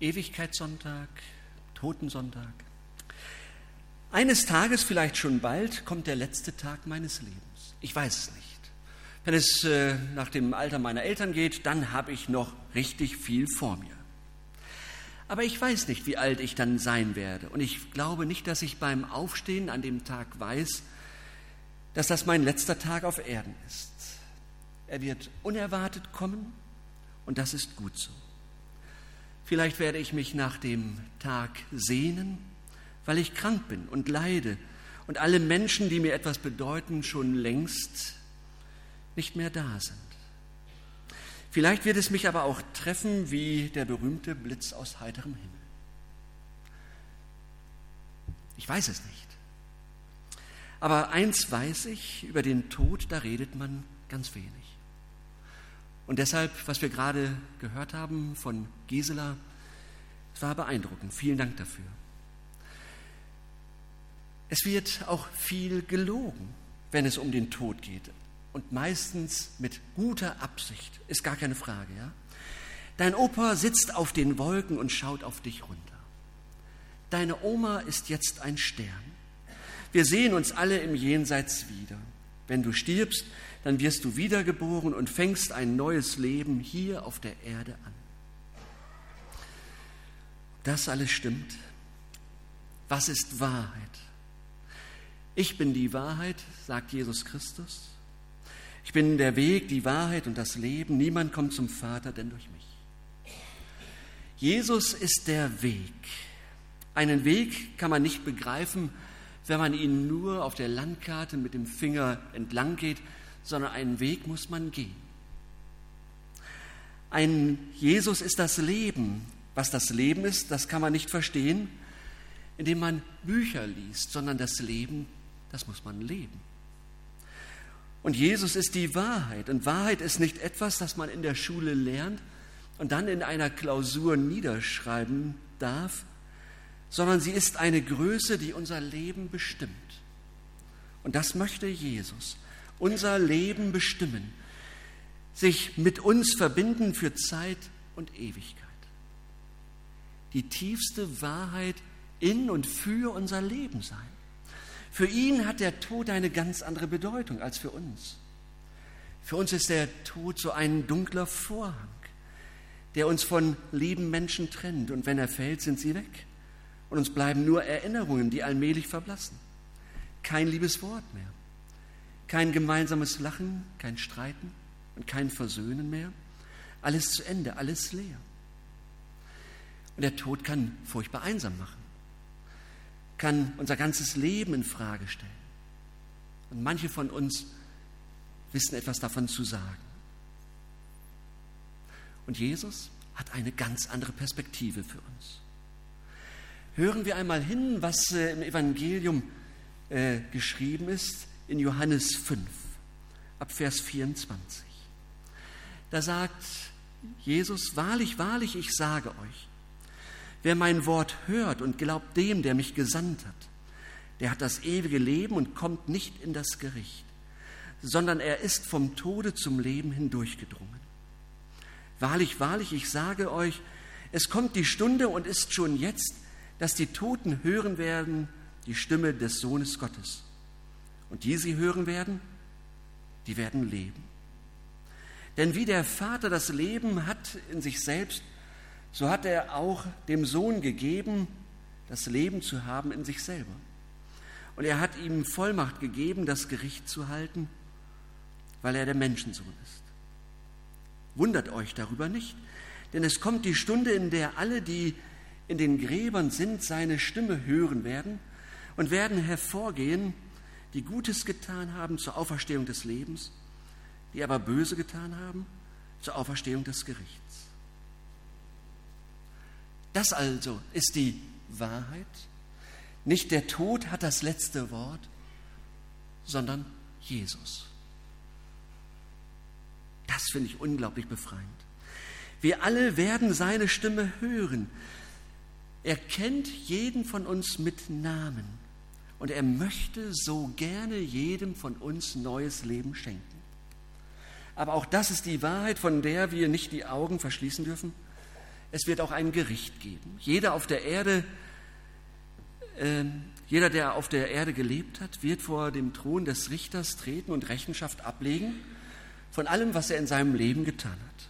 Ewigkeitssonntag, Totensonntag. Eines Tages, vielleicht schon bald, kommt der letzte Tag meines Lebens. Ich weiß es nicht. Wenn es äh, nach dem Alter meiner Eltern geht, dann habe ich noch richtig viel vor mir. Aber ich weiß nicht, wie alt ich dann sein werde. Und ich glaube nicht, dass ich beim Aufstehen an dem Tag weiß, dass das mein letzter Tag auf Erden ist. Er wird unerwartet kommen und das ist gut so. Vielleicht werde ich mich nach dem Tag sehnen, weil ich krank bin und leide und alle Menschen, die mir etwas bedeuten, schon längst nicht mehr da sind. Vielleicht wird es mich aber auch treffen wie der berühmte Blitz aus heiterem Himmel. Ich weiß es nicht. Aber eins weiß ich, über den Tod, da redet man ganz wenig. Und deshalb, was wir gerade gehört haben von Gisela, es war beeindruckend. Vielen Dank dafür. Es wird auch viel gelogen, wenn es um den Tod geht. Und meistens mit guter Absicht, ist gar keine Frage. Ja? Dein Opa sitzt auf den Wolken und schaut auf dich runter. Deine Oma ist jetzt ein Stern. Wir sehen uns alle im Jenseits wieder. Wenn du stirbst, dann wirst du wiedergeboren und fängst ein neues Leben hier auf der Erde an. Das alles stimmt. Was ist Wahrheit? Ich bin die Wahrheit, sagt Jesus Christus. Ich bin der Weg, die Wahrheit und das Leben. Niemand kommt zum Vater denn durch mich. Jesus ist der Weg. Einen Weg kann man nicht begreifen, wenn man ihn nur auf der Landkarte mit dem Finger entlang geht, sondern einen Weg muss man gehen. Ein Jesus ist das Leben. Was das Leben ist, das kann man nicht verstehen, indem man Bücher liest, sondern das Leben, das muss man leben. Und Jesus ist die Wahrheit. Und Wahrheit ist nicht etwas, das man in der Schule lernt und dann in einer Klausur niederschreiben darf, sondern sie ist eine Größe, die unser Leben bestimmt. Und das möchte Jesus unser Leben bestimmen, sich mit uns verbinden für Zeit und Ewigkeit. Die tiefste Wahrheit in und für unser Leben sein. Für ihn hat der Tod eine ganz andere Bedeutung als für uns. Für uns ist der Tod so ein dunkler Vorhang, der uns von lieben Menschen trennt. Und wenn er fällt, sind sie weg. Und uns bleiben nur Erinnerungen, die allmählich verblassen. Kein liebes Wort mehr. Kein gemeinsames Lachen, kein Streiten und kein Versöhnen mehr. Alles zu Ende, alles leer. Und der Tod kann furchtbar einsam machen, kann unser ganzes Leben in Frage stellen. Und manche von uns wissen etwas davon zu sagen. Und Jesus hat eine ganz andere Perspektive für uns. Hören wir einmal hin, was äh, im Evangelium äh, geschrieben ist in Johannes 5, ab Vers 24. Da sagt Jesus, wahrlich, wahrlich, ich sage euch, wer mein Wort hört und glaubt dem, der mich gesandt hat, der hat das ewige Leben und kommt nicht in das Gericht, sondern er ist vom Tode zum Leben hindurchgedrungen. Wahrlich, wahrlich, ich sage euch, es kommt die Stunde und ist schon jetzt, dass die Toten hören werden die Stimme des Sohnes Gottes. Und die sie hören werden, die werden leben. Denn wie der Vater das Leben hat in sich selbst, so hat er auch dem Sohn gegeben, das Leben zu haben in sich selber. Und er hat ihm Vollmacht gegeben, das Gericht zu halten, weil er der Menschensohn ist. Wundert euch darüber nicht, denn es kommt die Stunde, in der alle, die in den Gräbern sind, seine Stimme hören werden und werden hervorgehen die Gutes getan haben zur Auferstehung des Lebens, die aber Böse getan haben zur Auferstehung des Gerichts. Das also ist die Wahrheit. Nicht der Tod hat das letzte Wort, sondern Jesus. Das finde ich unglaublich befreiend. Wir alle werden seine Stimme hören. Er kennt jeden von uns mit Namen und er möchte so gerne jedem von uns neues Leben schenken. Aber auch das ist die Wahrheit, von der wir nicht die Augen verschließen dürfen. es wird auch ein Gericht geben. Jeder auf der Erde, äh, jeder, der auf der Erde gelebt hat, wird vor dem Thron des Richters treten und Rechenschaft ablegen von allem, was er in seinem Leben getan hat.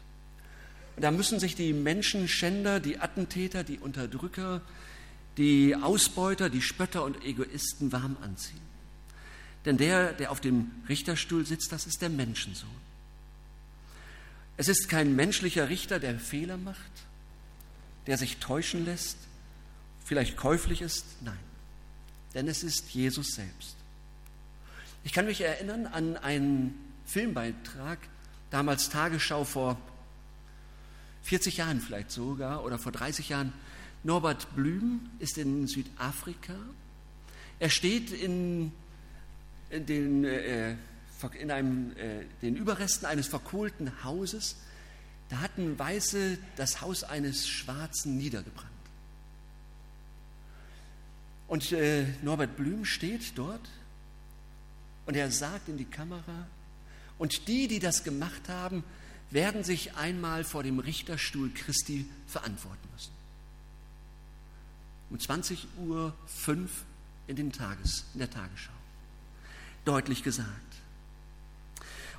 Und da müssen sich die Menschenschänder, die Attentäter, die Unterdrücker, die Ausbeuter, die Spötter und Egoisten warm anziehen. Denn der, der auf dem Richterstuhl sitzt, das ist der Menschensohn. Es ist kein menschlicher Richter, der Fehler macht, der sich täuschen lässt, vielleicht käuflich ist. Nein, denn es ist Jesus selbst. Ich kann mich erinnern an einen Filmbeitrag, damals Tagesschau vor 40 Jahren vielleicht sogar oder vor 30 Jahren. Norbert Blüm ist in Südafrika. Er steht in, in den, äh, in einem, äh, den Überresten eines verkohlten Hauses. Da hatten Weiße das Haus eines Schwarzen niedergebrannt. Und äh, Norbert Blüm steht dort und er sagt in die Kamera, und die, die das gemacht haben, werden sich einmal vor dem Richterstuhl Christi verantworten müssen. Um 20 Uhr 5 in, den Tages, in der Tagesschau. Deutlich gesagt.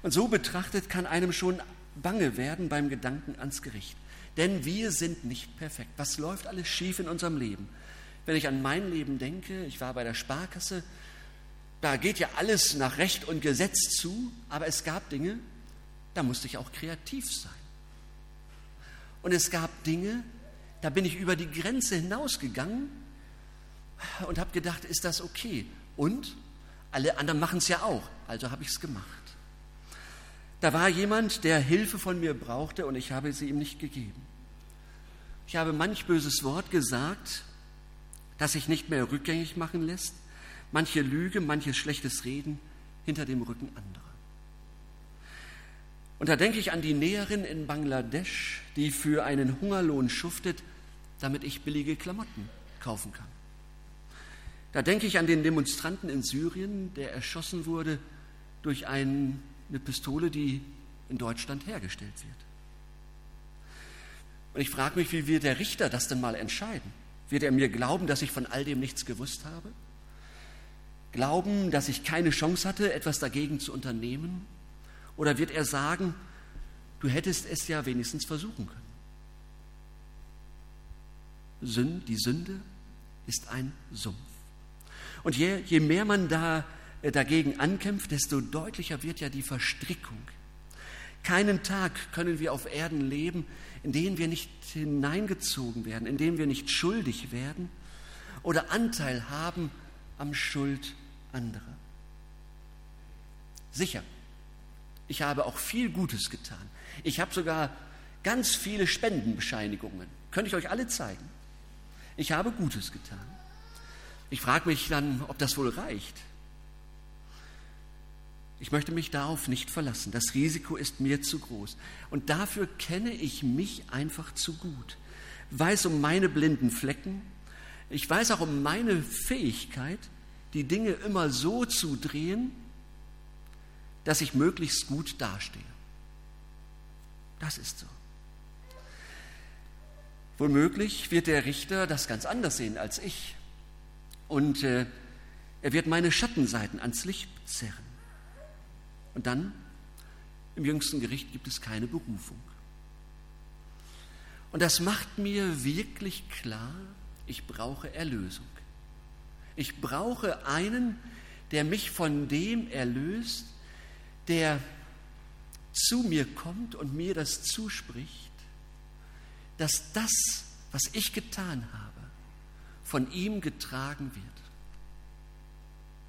Und so betrachtet kann einem schon bange werden beim Gedanken ans Gericht. Denn wir sind nicht perfekt. Was läuft alles schief in unserem Leben? Wenn ich an mein Leben denke, ich war bei der Sparkasse, da geht ja alles nach Recht und Gesetz zu, aber es gab Dinge, da musste ich auch kreativ sein. Und es gab Dinge, da bin ich über die Grenze hinausgegangen und habe gedacht, ist das okay? Und alle anderen machen es ja auch, also habe ich es gemacht. Da war jemand, der Hilfe von mir brauchte und ich habe sie ihm nicht gegeben. Ich habe manch böses Wort gesagt, das sich nicht mehr rückgängig machen lässt, manche Lüge, manches schlechtes Reden hinter dem Rücken anderer. Und da denke ich an die Näherin in Bangladesch, die für einen Hungerlohn schuftet, damit ich billige Klamotten kaufen kann. Da denke ich an den Demonstranten in Syrien, der erschossen wurde durch eine Pistole, die in Deutschland hergestellt wird. Und ich frage mich, wie wird der Richter das denn mal entscheiden? Wird er mir glauben, dass ich von all dem nichts gewusst habe? Glauben, dass ich keine Chance hatte, etwas dagegen zu unternehmen? Oder wird er sagen, du hättest es ja wenigstens versuchen können? Die Sünde ist ein Sumpf. Und je, je mehr man da äh, dagegen ankämpft, desto deutlicher wird ja die Verstrickung. Keinen Tag können wir auf Erden leben, in den wir nicht hineingezogen werden, in dem wir nicht schuldig werden oder Anteil haben am Schuld anderer. Sicher, ich habe auch viel Gutes getan. Ich habe sogar ganz viele Spendenbescheinigungen. Könnte ich euch alle zeigen. Ich habe Gutes getan. Ich frage mich dann, ob das wohl reicht. Ich möchte mich darauf nicht verlassen. Das Risiko ist mir zu groß. Und dafür kenne ich mich einfach zu gut. Weiß um meine blinden Flecken. Ich weiß auch um meine Fähigkeit, die Dinge immer so zu drehen, dass ich möglichst gut dastehe. Das ist so. Womöglich wird der Richter das ganz anders sehen als ich. Und äh, er wird meine Schattenseiten ans Licht zerren. Und dann, im jüngsten Gericht, gibt es keine Berufung. Und das macht mir wirklich klar, ich brauche Erlösung. Ich brauche einen, der mich von dem erlöst, der zu mir kommt und mir das zuspricht, dass das, was ich getan habe, von ihm getragen wird.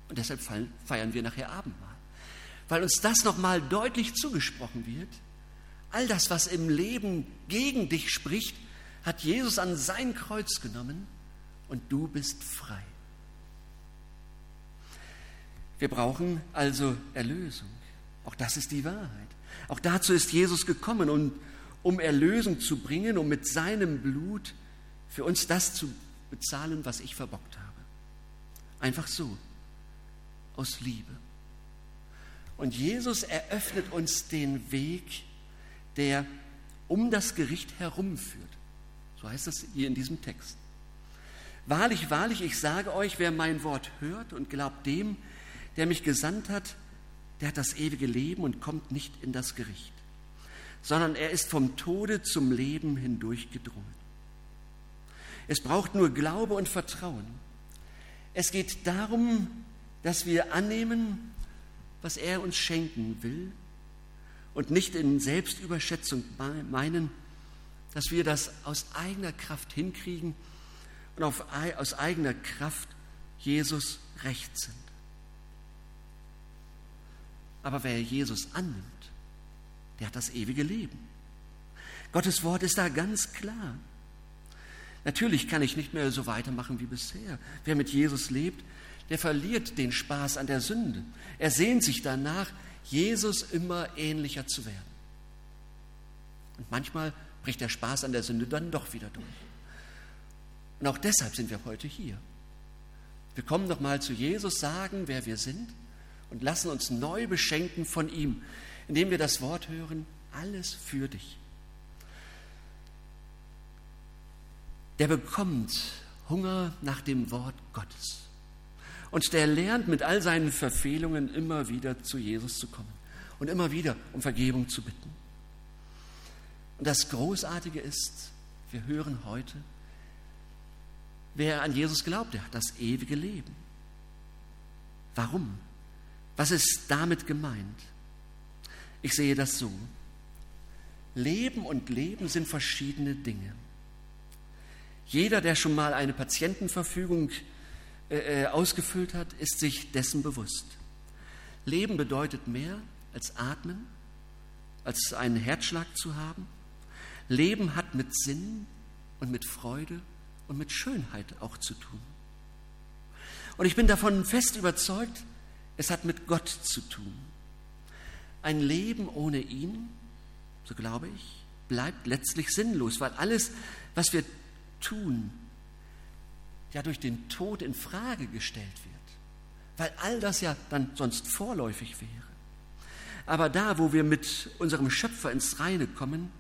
Und deshalb feiern wir nachher Abendmahl, weil uns das nochmal deutlich zugesprochen wird. All das, was im Leben gegen dich spricht, hat Jesus an sein Kreuz genommen und du bist frei. Wir brauchen also Erlösung. Auch das ist die Wahrheit. Auch dazu ist Jesus gekommen, um, um Erlösung zu bringen, um mit seinem Blut für uns das zu bezahlen, was ich verbockt habe. Einfach so, aus Liebe. Und Jesus eröffnet uns den Weg, der um das Gericht herumführt. So heißt es hier in diesem Text. Wahrlich, wahrlich, ich sage euch, wer mein Wort hört und glaubt dem, der mich gesandt hat, der hat das ewige Leben und kommt nicht in das Gericht, sondern er ist vom Tode zum Leben hindurchgedrungen. Es braucht nur Glaube und Vertrauen. Es geht darum, dass wir annehmen, was er uns schenken will und nicht in Selbstüberschätzung meinen, dass wir das aus eigener Kraft hinkriegen und auf, aus eigener Kraft Jesus recht sind. Aber wer Jesus annimmt, der hat das ewige Leben. Gottes Wort ist da ganz klar. Natürlich kann ich nicht mehr so weitermachen wie bisher. Wer mit Jesus lebt, der verliert den Spaß an der Sünde. Er sehnt sich danach, Jesus immer ähnlicher zu werden. Und manchmal bricht der Spaß an der Sünde dann doch wieder durch. Und auch deshalb sind wir heute hier. Wir kommen nochmal zu Jesus, sagen, wer wir sind und lassen uns neu beschenken von ihm, indem wir das Wort hören, alles für dich. Der bekommt Hunger nach dem Wort Gottes. Und der lernt mit all seinen Verfehlungen immer wieder zu Jesus zu kommen und immer wieder um Vergebung zu bitten. Und das Großartige ist, wir hören heute, wer an Jesus glaubt, der hat das ewige Leben. Warum? Was ist damit gemeint? Ich sehe das so. Leben und Leben sind verschiedene Dinge. Jeder, der schon mal eine Patientenverfügung äh, äh, ausgefüllt hat, ist sich dessen bewusst. Leben bedeutet mehr als atmen, als einen Herzschlag zu haben. Leben hat mit Sinn und mit Freude und mit Schönheit auch zu tun. Und ich bin davon fest überzeugt, es hat mit Gott zu tun. Ein Leben ohne ihn, so glaube ich, bleibt letztlich sinnlos, weil alles, was wir tun, ja durch den Tod in Frage gestellt wird, weil all das ja dann sonst vorläufig wäre. Aber da, wo wir mit unserem Schöpfer ins Reine kommen,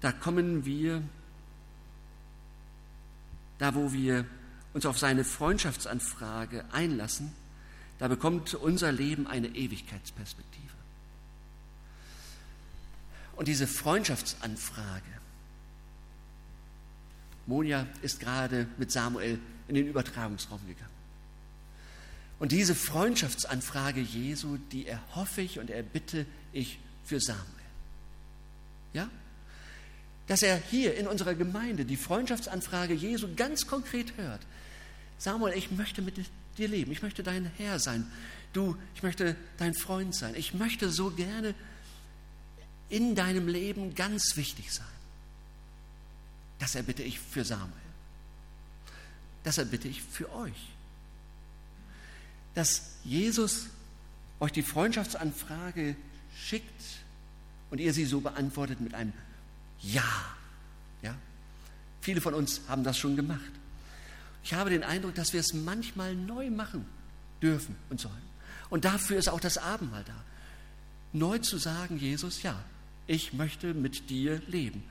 da kommen wir, da wo wir uns auf seine Freundschaftsanfrage einlassen, da bekommt unser Leben eine Ewigkeitsperspektive. Und diese Freundschaftsanfrage, Monja ist gerade mit Samuel in den Übertragungsraum gegangen. Und diese Freundschaftsanfrage Jesu, die erhoffe ich und erbitte ich für Samuel. Ja? Dass er hier in unserer Gemeinde die Freundschaftsanfrage Jesu ganz konkret hört. Samuel, ich möchte mit dir leben. Ich möchte dein Herr sein. Du, ich möchte dein Freund sein. Ich möchte so gerne in deinem Leben ganz wichtig sein. Das erbitte ich für Samuel. Das erbitte ich für euch. Dass Jesus euch die Freundschaftsanfrage schickt und ihr sie so beantwortet mit einem Ja. ja? Viele von uns haben das schon gemacht. Ich habe den Eindruck, dass wir es manchmal neu machen dürfen und sollen. Und dafür ist auch das Abendmahl da. Neu zu sagen, Jesus, ja, ich möchte mit dir leben.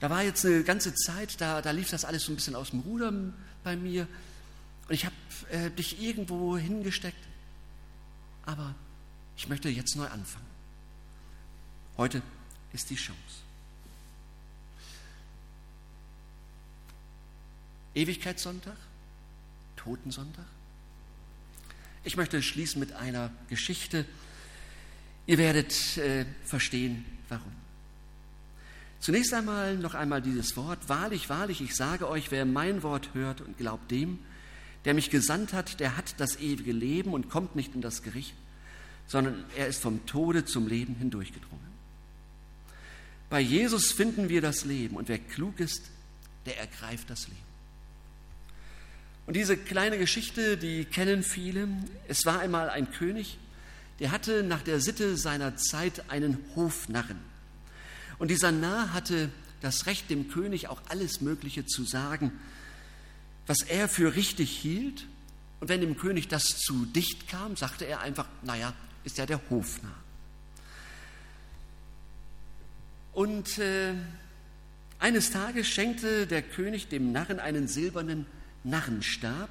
Da war jetzt eine ganze Zeit, da, da lief das alles so ein bisschen aus dem Ruder bei mir. Und ich habe äh, dich irgendwo hingesteckt. Aber ich möchte jetzt neu anfangen. Heute ist die Chance. Ewigkeitssonntag, Totensonntag. Ich möchte schließen mit einer Geschichte. Ihr werdet äh, verstehen, warum. Zunächst einmal noch einmal dieses Wort. Wahrlich, wahrlich, ich sage euch, wer mein Wort hört und glaubt dem, der mich gesandt hat, der hat das ewige Leben und kommt nicht in das Gericht, sondern er ist vom Tode zum Leben hindurchgedrungen. Bei Jesus finden wir das Leben und wer klug ist, der ergreift das Leben. Und diese kleine Geschichte, die kennen viele. Es war einmal ein König, der hatte nach der Sitte seiner Zeit einen Hofnarren. Und dieser Narr hatte das Recht, dem König auch alles Mögliche zu sagen, was er für richtig hielt. Und wenn dem König das zu dicht kam, sagte er einfach, naja, ist ja der Hofnarr. Und äh, Eines Tages schenkte der König dem Narren einen silbernen Narrenstab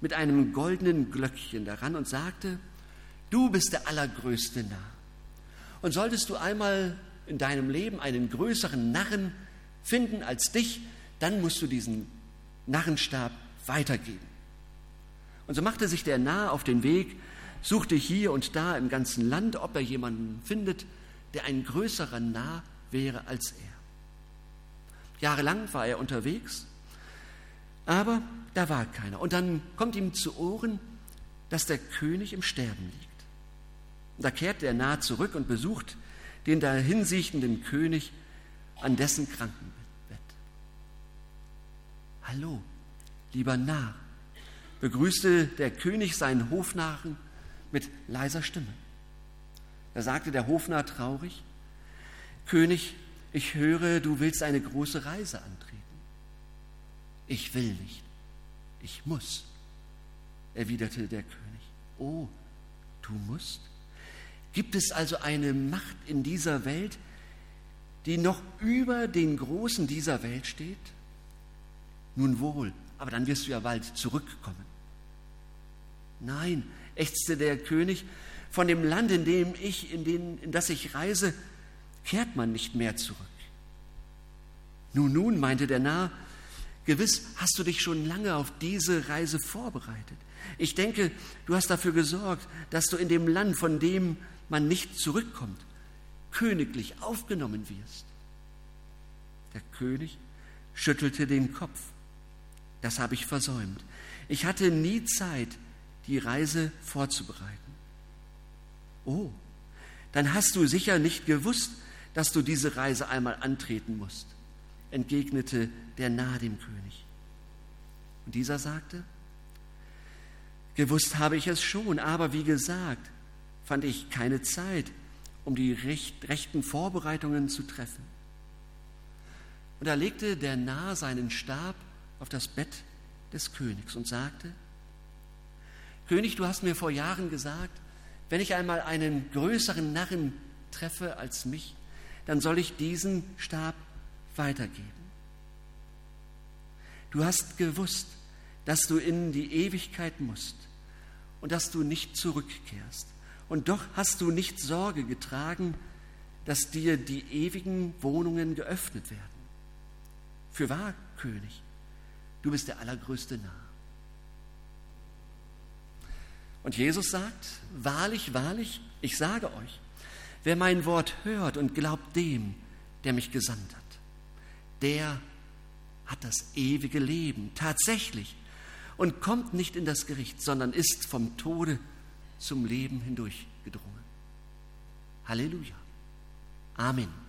mit einem goldenen Glöckchen daran und sagte, du bist der allergrößte Narr. Und solltest du einmal in deinem Leben einen größeren Narren finden als dich, dann musst du diesen Narrenstab weitergeben. Und so machte sich der Narr auf den Weg, suchte hier und da im ganzen Land, ob er jemanden findet, der ein größerer Narr wäre als er. Jahrelang war er unterwegs, aber da war keiner. Und dann kommt ihm zu Ohren, dass der König im Sterben liegt. Da kehrt der Narr zurück und besucht den dahinsichtenden König an dessen Krankenbett. Hallo, lieber Narr, begrüßte der König seinen Hofnarren mit leiser Stimme. Da sagte der Hofnarr traurig, König, ich höre, du willst eine große Reise antreten. Ich will nicht, ich muss, erwiderte der König. Oh, du musst? Gibt es also eine Macht in dieser Welt, die noch über den Großen dieser Welt steht? Nun wohl, aber dann wirst du ja bald zurückkommen. Nein, ächzte der König, von dem Land, in dem ich, in, den, in das ich reise, kehrt man nicht mehr zurück. Nun, nun, meinte der Narr, gewiss hast du dich schon lange auf diese Reise vorbereitet. Ich denke, du hast dafür gesorgt, dass du in dem Land, von dem man nicht zurückkommt, königlich aufgenommen wirst. Der König schüttelte den Kopf. Das habe ich versäumt. Ich hatte nie Zeit, die Reise vorzubereiten. Oh, dann hast du sicher nicht gewusst, dass du diese Reise einmal antreten musst, entgegnete der nahe dem König. Und dieser sagte, gewusst habe ich es schon, aber wie gesagt, fand ich keine Zeit, um die rechten Vorbereitungen zu treffen. Und da legte der Narr seinen Stab auf das Bett des Königs und sagte, König, du hast mir vor Jahren gesagt, wenn ich einmal einen größeren Narren treffe als mich, dann soll ich diesen Stab weitergeben. Du hast gewusst, dass du in die Ewigkeit musst und dass du nicht zurückkehrst. Und doch hast du nicht Sorge getragen, dass dir die ewigen Wohnungen geöffnet werden. Für wahr, König, du bist der allergrößte Narr. Und Jesus sagt, wahrlich, wahrlich, ich sage euch, wer mein Wort hört und glaubt dem, der mich gesandt hat, der hat das ewige Leben tatsächlich und kommt nicht in das Gericht, sondern ist vom Tode zum Leben hindurch gedrungen. Halleluja. Amen.